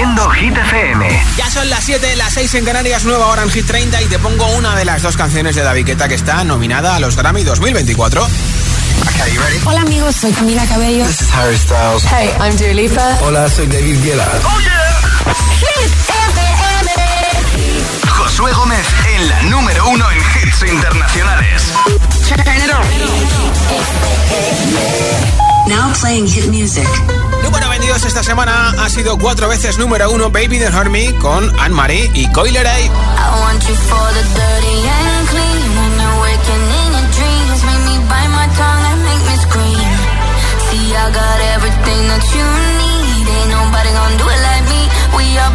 Haciendo Hit FM. Ya son las 7, las 6 en Canarias, nueva hora en Hit 30 y te pongo una de las dos canciones de David Guetta que está nominada a los Grammy 2024. Okay, you ready? Hola amigos, soy Camila Cabello. This is Harry Styles. Hey, I'm Dua Lipa. Hola, soy David Guetta. Oh yeah. Hit FM. Josué Gómez en la número uno en hits internacionales. Turn it on. Now playing hit music. Número 22 esta semana ha sido cuatro veces número uno Baby Don't Hurt con Anne-Marie y Coiler I I got everything that you need. Ain't nobody gonna do it like me. We are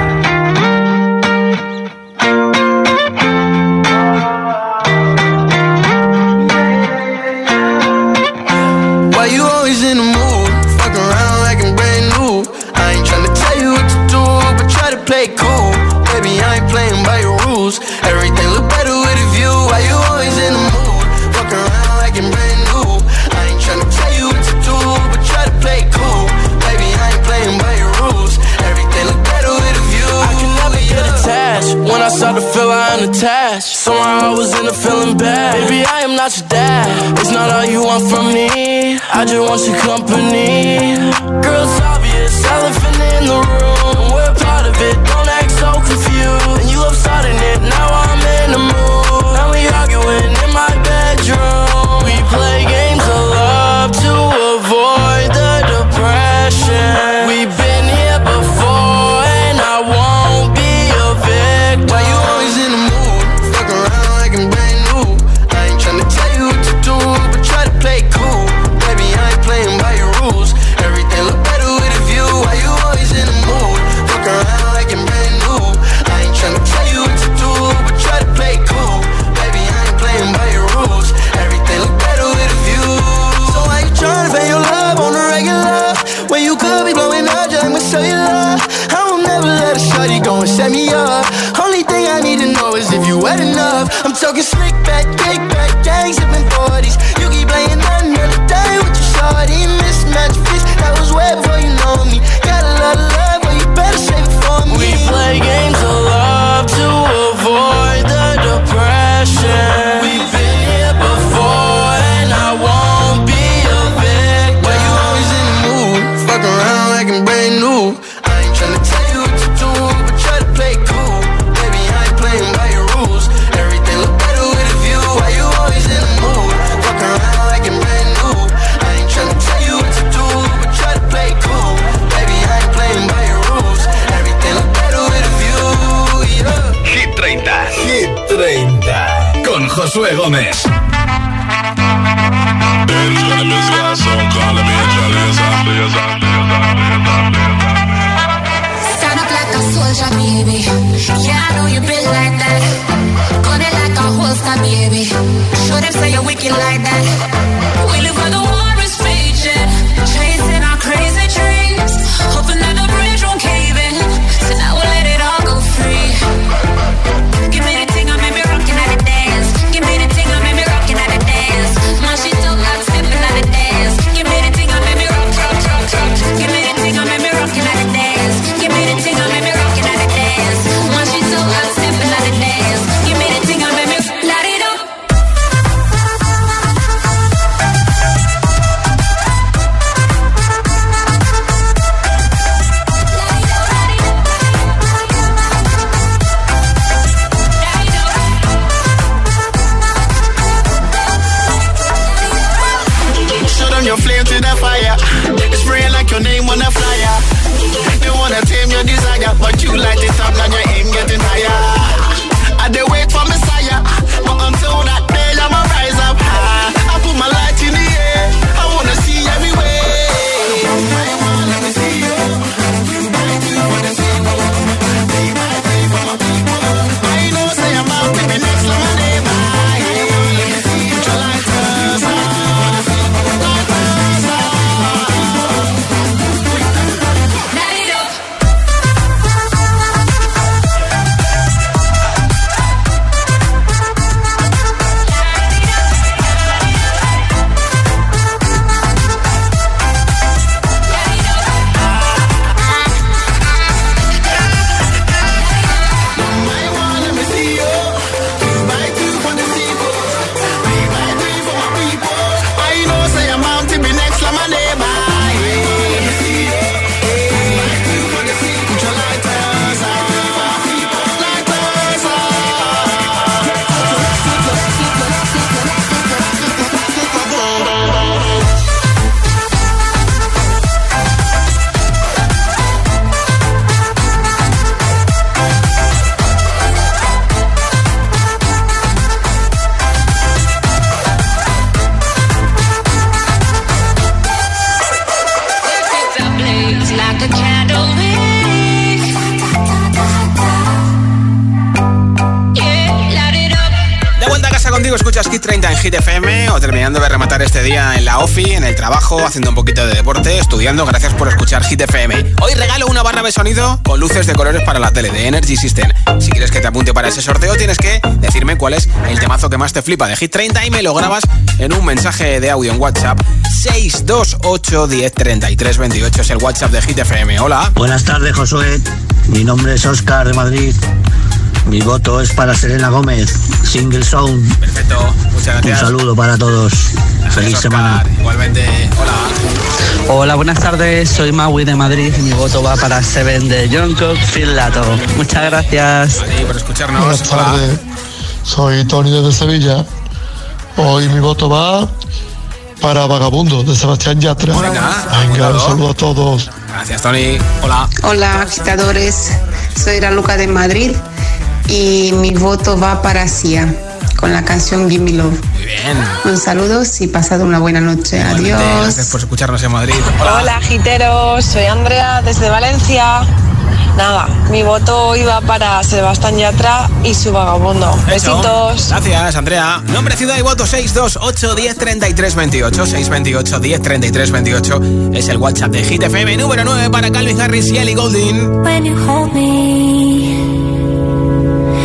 Hit FM o terminando de rematar este día en la OFI, en el trabajo, haciendo un poquito de deporte, estudiando. Gracias por escuchar Hit FM. Hoy regalo una barra de sonido con luces de colores para la tele de Energy System. Si quieres que te apunte para ese sorteo, tienes que decirme cuál es el temazo que más te flipa de Hit 30 y me lo grabas en un mensaje de audio en WhatsApp. 628 10 33 28 es el WhatsApp de Hit FM. Hola. Buenas tardes, Josué. Mi nombre es Oscar de Madrid. Mi voto es para Selena Gómez, Single Sound. Perfecto, muchas Un gracias. saludo para todos. Gracias, Feliz Oscar. semana. Igualmente, hola. Hola, buenas tardes. Soy Maui de Madrid y mi voto va para Seven de Jungkook Filato. Muchas gracias. Ti por escucharnos. Buenas Hola. tardes, soy Tony desde Sevilla. Hoy mi voto va para Vagabundo de Sebastián Yatra. Venga, Venga, un saludo a todos. Gracias, Tony. Hola. Hola, agitadores. Soy la Luca de Madrid y mi voto va para Sia con la canción Give Me Love. Muy bien. Un saludo y pasado una buena noche. Igualmente, Gracias Adiós. por escucharnos en Madrid. Hola, giteros, soy Andrea desde Valencia. Nada, mi voto iba para Sebastián Yatra y su vagabundo. Hecho. Besitos. Gracias, Andrea. Nombre, ciudad y voto 628 10 33 28. 628 10 33 28 es el WhatsApp de Hit FM. Número 9 para Calvin Harris y Ellie Goulding. When you hold me,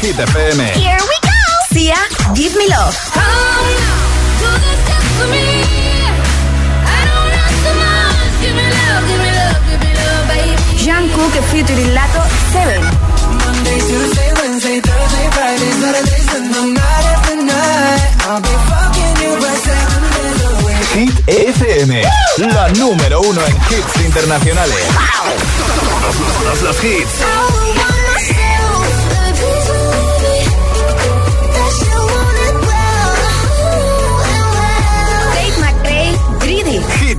Hit FM. Here we go. Sia, Give Me Love. Jean Cook featuring Lato, Seven. Hit FM, la número uno en hits internacionales. Wow. Los hits.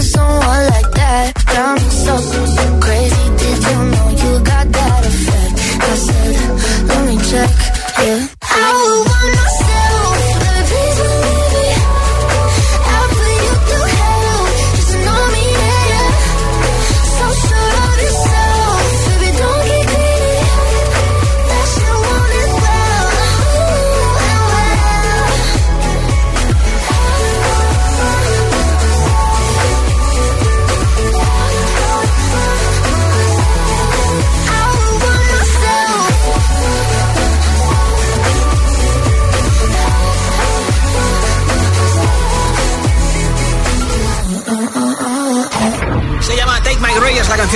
someone like that. I'm so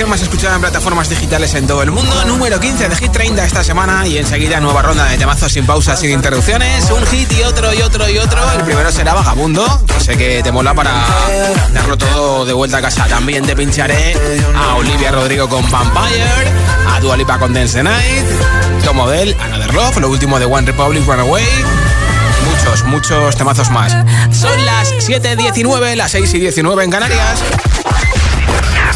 más escuchada en plataformas digitales en todo el mundo. Número 15 de Hit 30 esta semana y enseguida nueva ronda de temazos sin pausas, sin interrupciones. Un hit y otro y otro y otro. El primero será Vagabundo, sé que te mola para darlo todo de vuelta a casa. También te pincharé a Olivia Rodrigo con Vampire, a Dua Lipa con Dance Night, Tom Model, Another Love, lo último de One Republic Runaway muchos, muchos temazos más. Son las 7.19, las 6 y 19 en Canarias.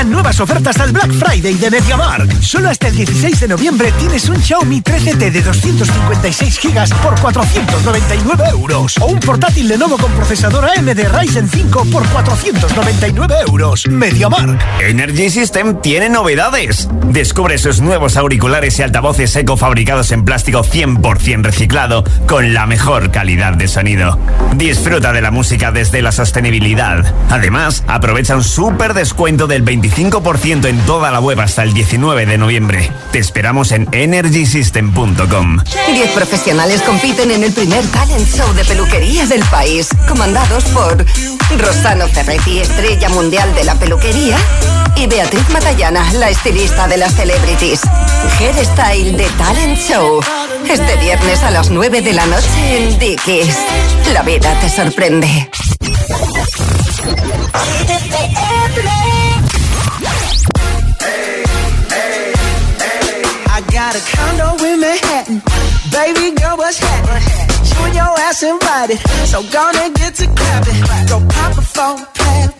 Llegan nuevas ofertas al Black Friday de MediaMarkt. Solo hasta el 16 de noviembre tienes un Xiaomi 13T de 256 GB por 499 euros. O un portátil Lenovo con procesador AMD Ryzen 5 por 499 euros. MediaMarkt. Energy System tiene novedades. Descubre sus nuevos auriculares y altavoces eco fabricados en plástico 100% reciclado con la mejor calidad de sonido. Disfruta de la música desde la sostenibilidad. Además, aprovecha un súper descuento del 25% en toda la web hasta el 19 de noviembre. Te esperamos en energysystem.com. Diez profesionales compiten en el primer talent show de peluquería del país, comandados por Rosano Ferretti, estrella mundial de la peluquería, y Beatriz Matallana, la estilista de las celebrities. Hairstyle de Talent Show. Este viernes a las 9 de la noche en Dickies. La vida te sorprende. Condo in Manhattan. Baby girl, what's happening? You and your ass invited. So gonna get to clapping. Go pop a plan. Pop,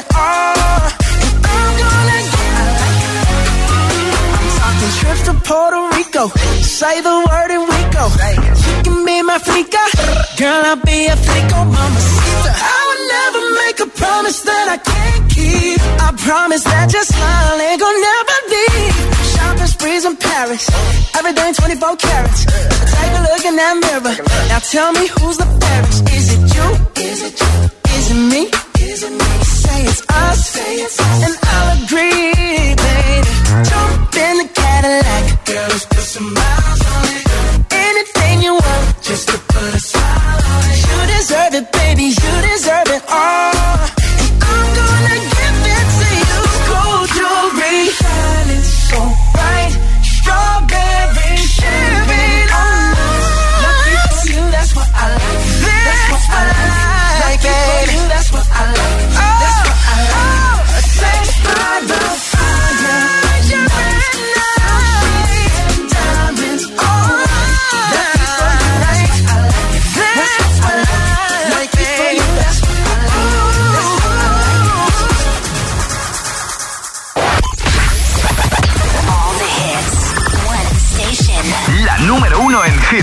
trips to Puerto Rico. Say the word and we go. You can be my freaka. Girl, I'll be a flico, mamacita. I would never make a promise that I can't keep. I promise that your smile ain't gonna never leave. Shopping sprees in Paris. Everything 24 carats. Take a look in that mirror. Now tell me who's the fairest. Is it you? Is it you? Is it me? Is it me? Say it's us. Say it's us. And I'll agree, baby. Jump in the Cadillac. Girl, let's put some miles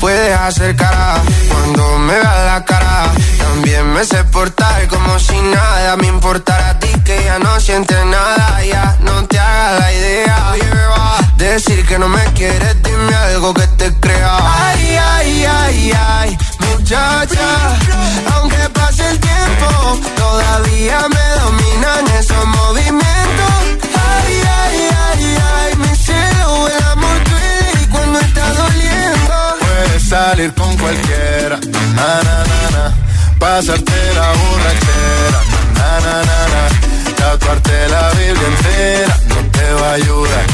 Puedes hacer cara cuando me veas la cara. También me sé portar como si nada me importara a ti que ya no sientes nada. Ya no te hagas la idea. Decir que no me quieres, dime algo que te crea. Ay, ay, ay, ay, muchacha. Aunque pase el tiempo, todavía me dominan esos movimientos. Ay, ay, ay, salir con cualquiera, na, na, na, na. Pasarte la borrachera, na, na, na, na. Tatuarte la Biblia entera no te va a ayudar.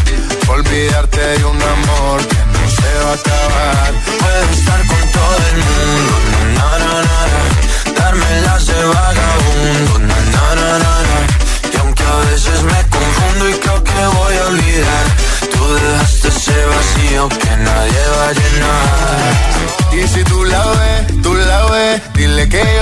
Olvidarte de un amor que no se va a acabar. Puedo estar con todo el mundo, na, na, na, na. darme las de vagabundo,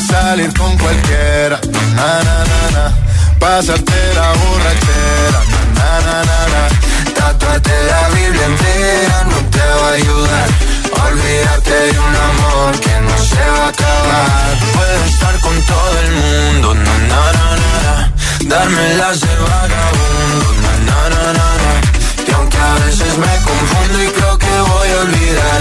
Salir con cualquiera, na, na, na, na. Pasarte la borrachera, na, na, na, na. Tatuarte la Biblia entera no te va a ayudar. Olvídate de un amor que no se va a acabar. Puedo estar con todo el mundo, na, na, na, na, na. darme las de vagabundo, na, na, na, na, na. y aunque a veces me confundo y creo que voy a olvidar,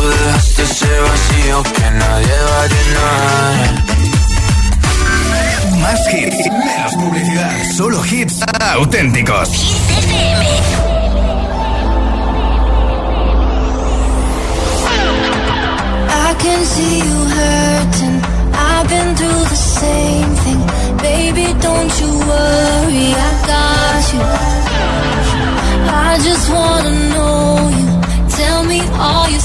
tú dejaste ese vacío que nadie va a llenar. Más hits, menos publicidad. Solo hits auténticos. I can see you hurting. I've been through the same thing. Baby, don't you worry, I got you. I just wanna know you. Tell me all your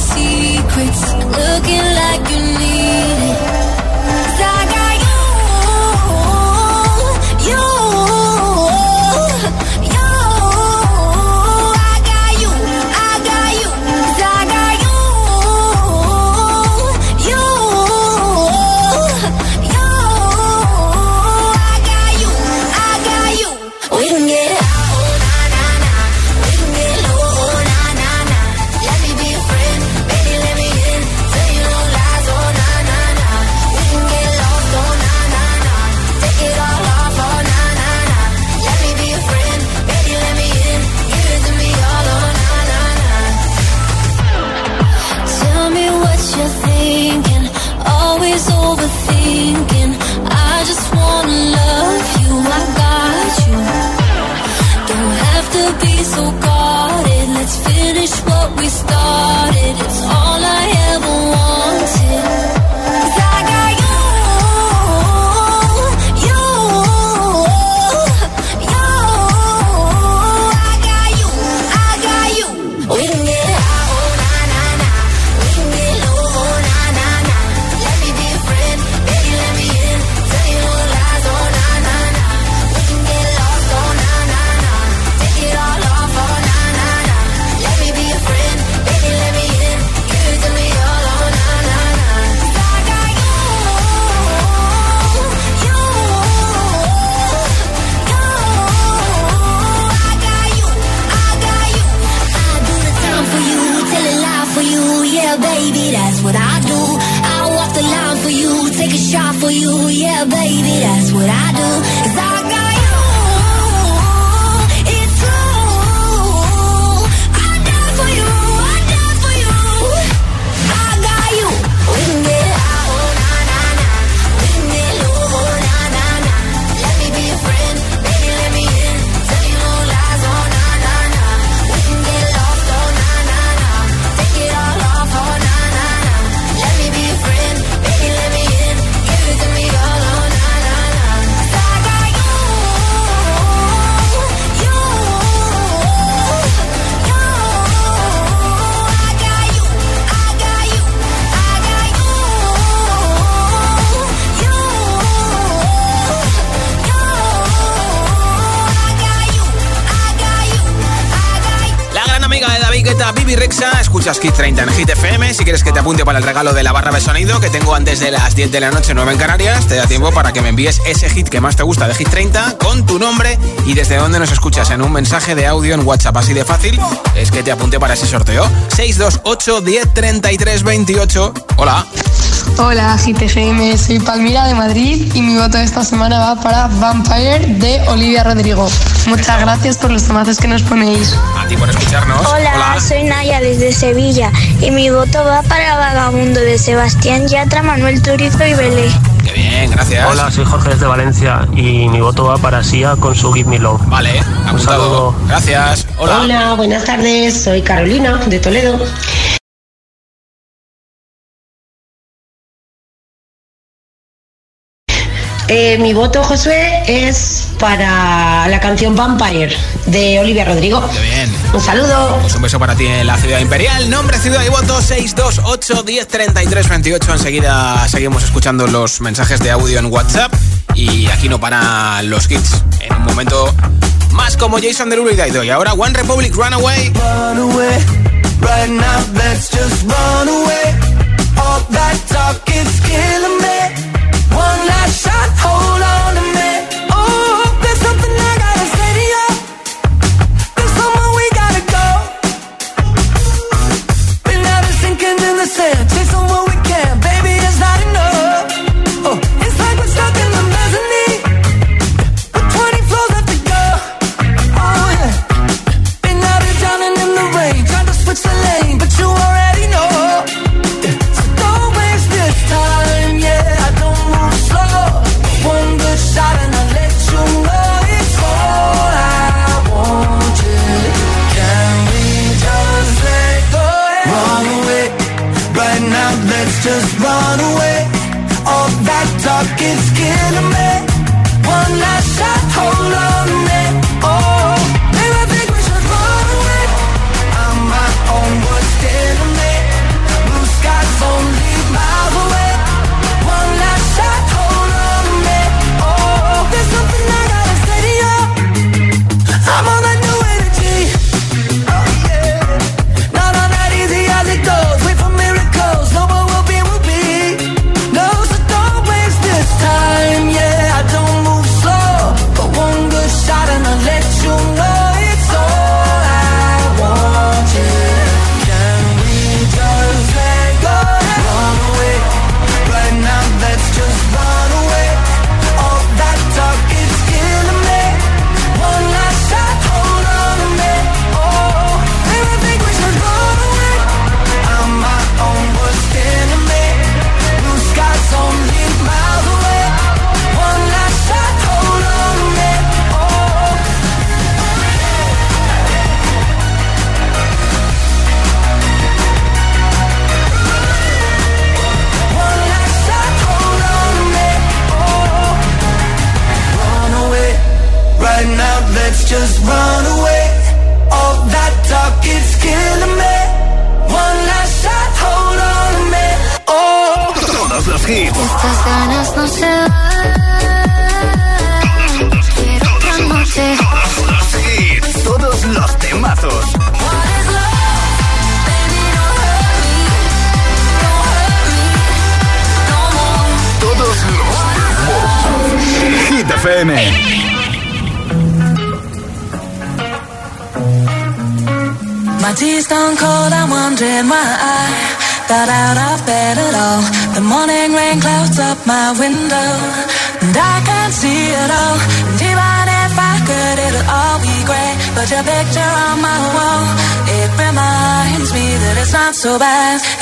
quits looking escuchas Kit 30 en Hit FM. Si quieres que te apunte para el regalo de la barra de sonido que tengo antes de las 10 de la noche, 9 en Canarias, te da tiempo para que me envíes ese hit que más te gusta de Hit 30 con tu nombre y desde dónde nos escuchas en un mensaje de audio en WhatsApp. Así de fácil es que te apunte para ese sorteo. 628 10 33 28. Hola. Hola GTFM, soy Palmira de Madrid y mi voto esta semana va para Vampire de Olivia Rodrigo. Muchas gracias por los tomazos que nos ponéis. A ti por escucharnos. Hola, soy Naya desde Sevilla y mi voto va para Vagabundo de Sebastián Yatra, Manuel Turizo y Belé. Qué bien, gracias. Hola, soy Jorge desde Valencia y mi voto va para Sia con su Give Me Love. Vale, Un saludo. Gracias. Hola. Hola, buenas tardes. Soy Carolina de Toledo. Eh, mi voto, Josué, es para la canción Vampire de Olivia Rodrigo. Qué bien. Un saludo. Pues un beso para ti en la ciudad imperial. Nombre, ciudad y voto 628 10 33 28. Enseguida seguimos escuchando los mensajes de audio en WhatsApp. Y aquí no paran los hits. En un momento más como Jason Derulo y Daido. Y ahora One Republic Runaway. Run away, right now, let's just run away. All that talk is killing me. Last shot, hold on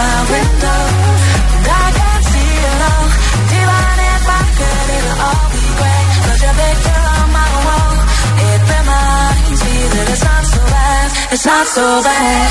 My window, I can't see. Even if I could, all be on my wall, it reminds me that it's not so bad. It's not so bad.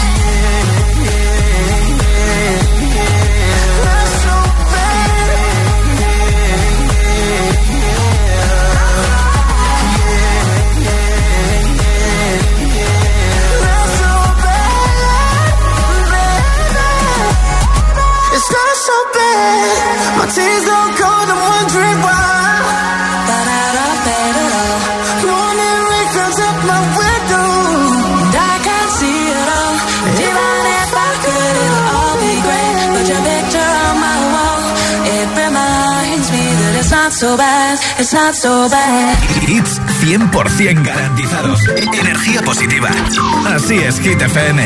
It's not so bad. Hits 100% garantizados. Energía positiva. Así es, Hit FM.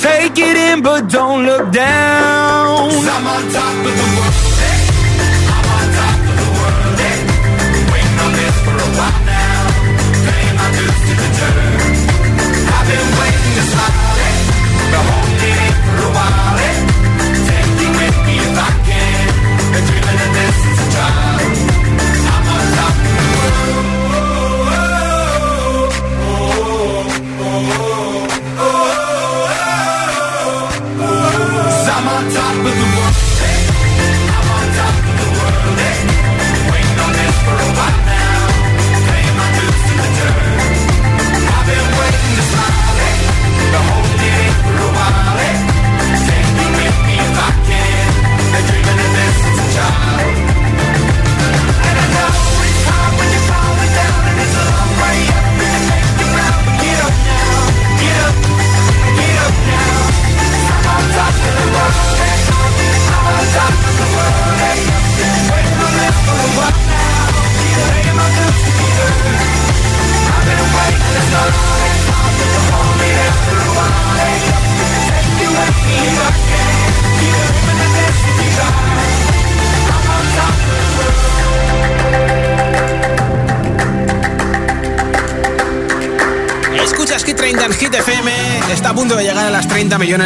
Take it in, but don't look down. I'm on top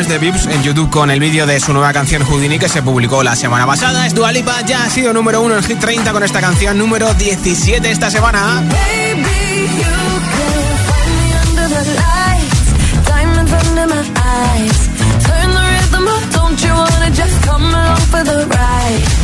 de views en YouTube con el vídeo de su nueva canción Houdini que se publicó la semana pasada. Es Dualipa, ya ha sido número uno en Hit 30 con esta canción número 17 esta semana. moment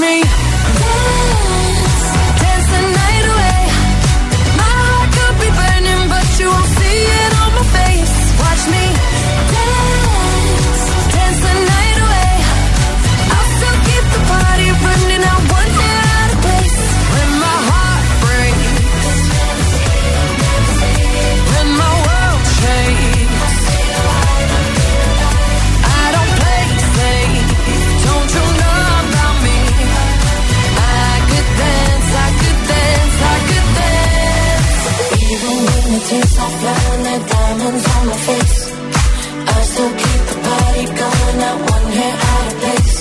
me diamonds on my face. I still keep the party going, not one hair out of place.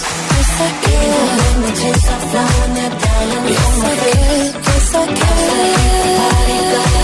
Party going,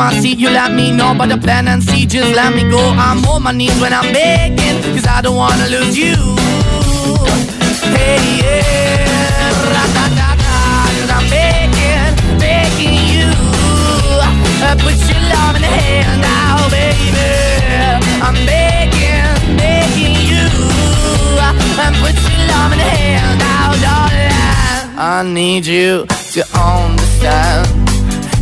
I see, you let me know. But the plan and see, just let me go. I'm on my knees when I'm begging, cause I don't wanna lose you. Hey, yeah, cause I'm begging, begging you. Uh, put your love in the hand now, baby. I'm begging, begging you. And put your love in the hand now, darling. I need you to understand.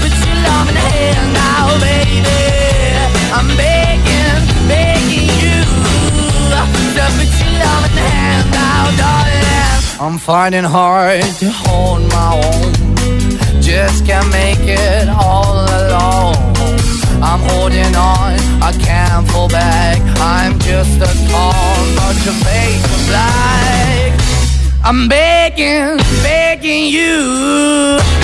put your love in the now, baby. I'm begging, begging you put your love in the now, darling. I'm finding hard to hold my own. Just can't make it all alone. I'm holding on, I can't fall back. I'm just a call, but fake the black. I'm begging, begging you.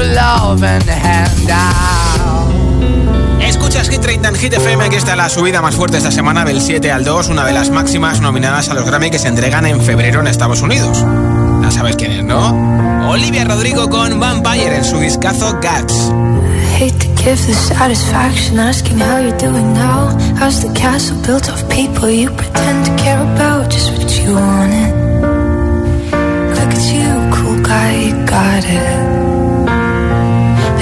hand out. Escuchas Hit 30 en Hit FM, aquí está la subida más fuerte esta semana del 7 al 2, una de las máximas nominadas a los Grammy que se entregan en febrero en Estados Unidos. Ya sabes quién es, ¿no? Olivia Rodrigo con Vampire en su discazo Guts. hate to give the satisfaction asking how you're doing now. How's the castle built of people you pretend to care about? Just what you wanted. Look at you, cool guy, you got it.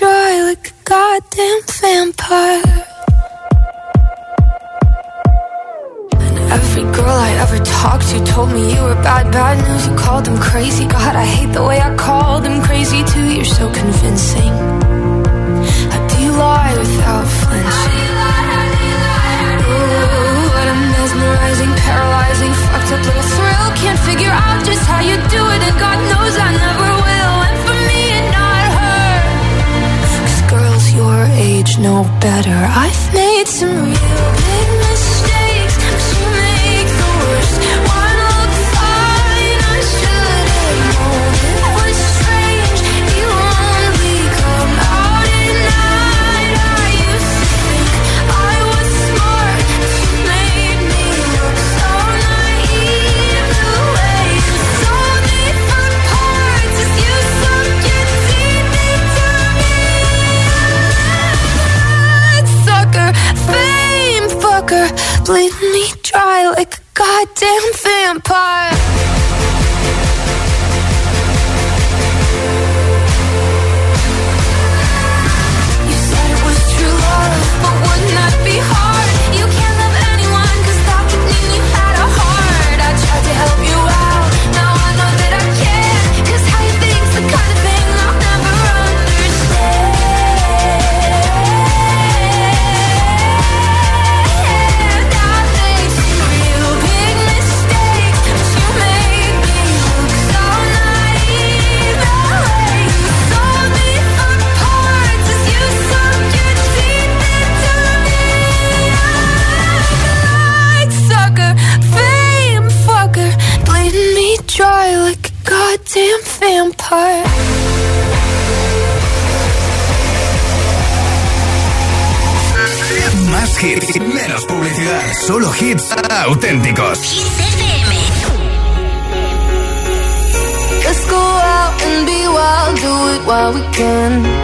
dry like a goddamn vampire. And every girl I ever talked to told me you were bad, bad news. You called them crazy. God, I hate the way I called them crazy too. You're so convincing. How do lie without flinching? Ooh, what a mesmerizing, paralyzing, fucked up little thrill. Can't figure out just how you do better. I hits auténticos. Hits Let's go out and be wild, do it while we can.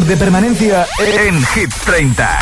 de permanencia en Hit 30.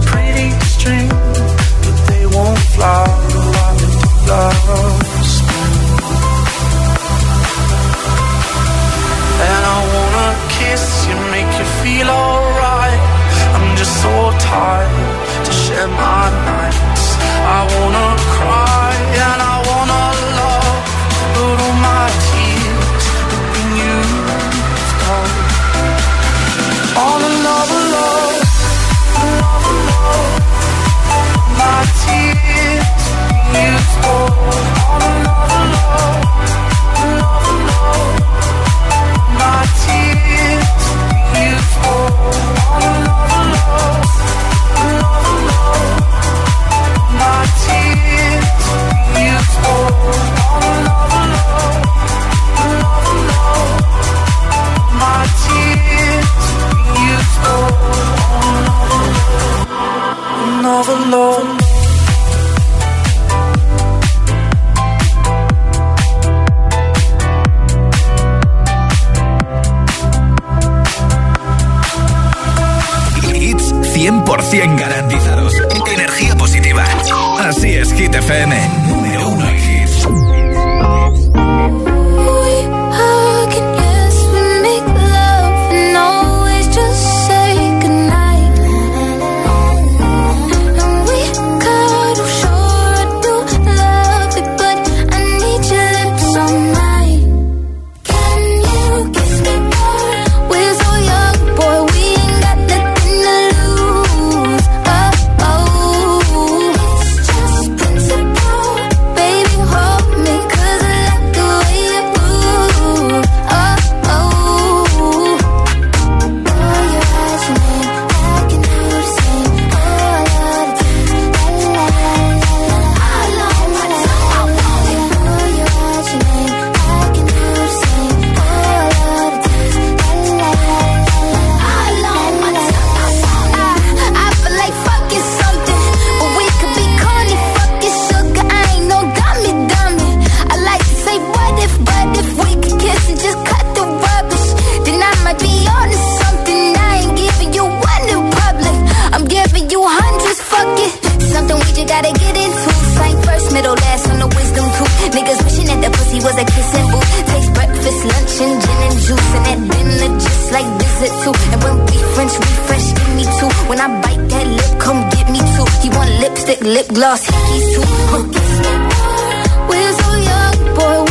heart to share my nights. I wanna cry and I wanna love, but all my tears have been used up. All in love, love, love, love, my tears. And when we French refresh, give me two. When I bite that lip, come get me two. He want lipstick, lip gloss, hickeys too. We're so young, boy.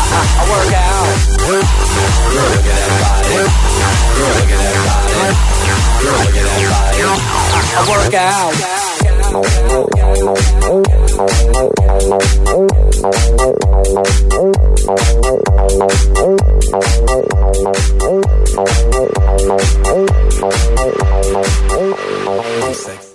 I work out. Look at that body. Look at that body. Look at that body. I work out. Six.